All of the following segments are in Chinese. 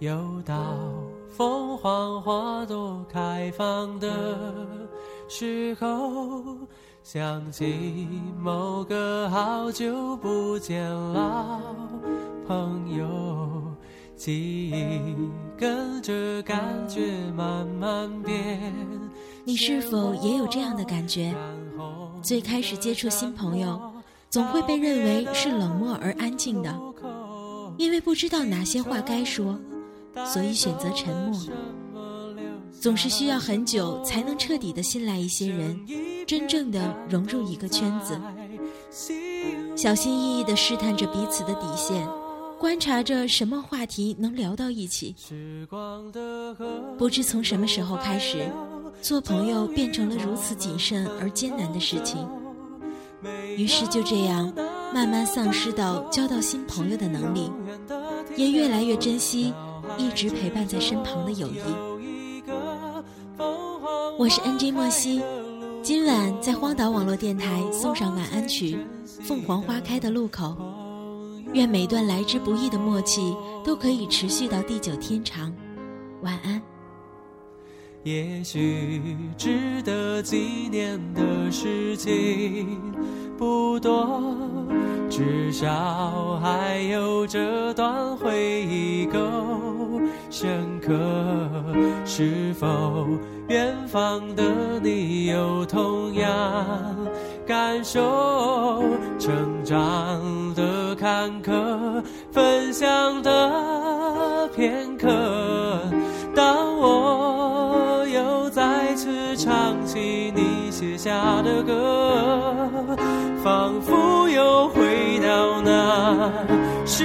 又到凤凰花朵开放的时候，想起某个好久不见老朋友，记忆跟着感觉慢慢变。你是否也有这样的感觉？最开始接触新朋友，总会被认为是冷漠而安静的，因为不知道哪些话该说。所以选择沉默，总是需要很久才能彻底的信赖一些人，真正的融入一个圈子，小心翼翼的试探着彼此的底线，观察着什么话题能聊到一起。不知从什么时候开始，做朋友变成了如此谨慎而艰难的事情，于是就这样慢慢丧失到交到新朋友的能力，也越来越珍惜。一直陪伴在身旁的友谊。我是 NJ 莫西，今晚在荒岛网络电台送上晚安曲《凤凰花开的路口》，愿每段来之不易的默契都可以持续到地久天长。晚安。也许值得纪念的事情不多，至少还有这段回忆够深刻。是否远方的你有同样感受？成长的坎坷，分享的片刻。当我又再次唱起你写下的歌，仿佛又回到那时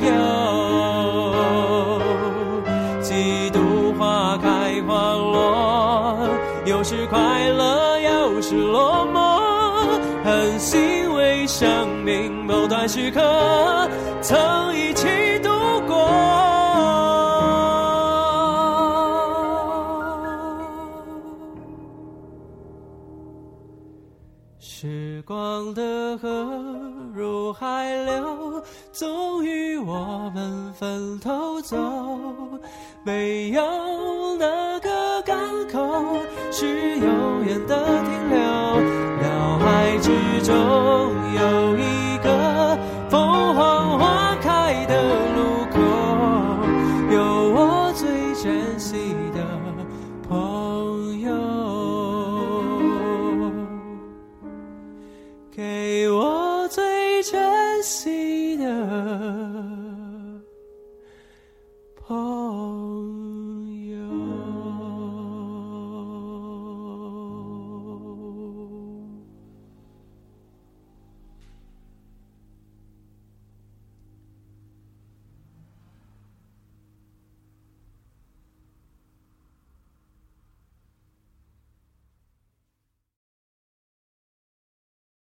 友。有时快乐，有时落寞。很欣慰，生命某段时刻曾一起度过。时光的河入海流，终于我们分头走。没有是永远的停留脑海之中有一个凤凰花开的路口有我最珍惜的朋友。给我最珍惜的朋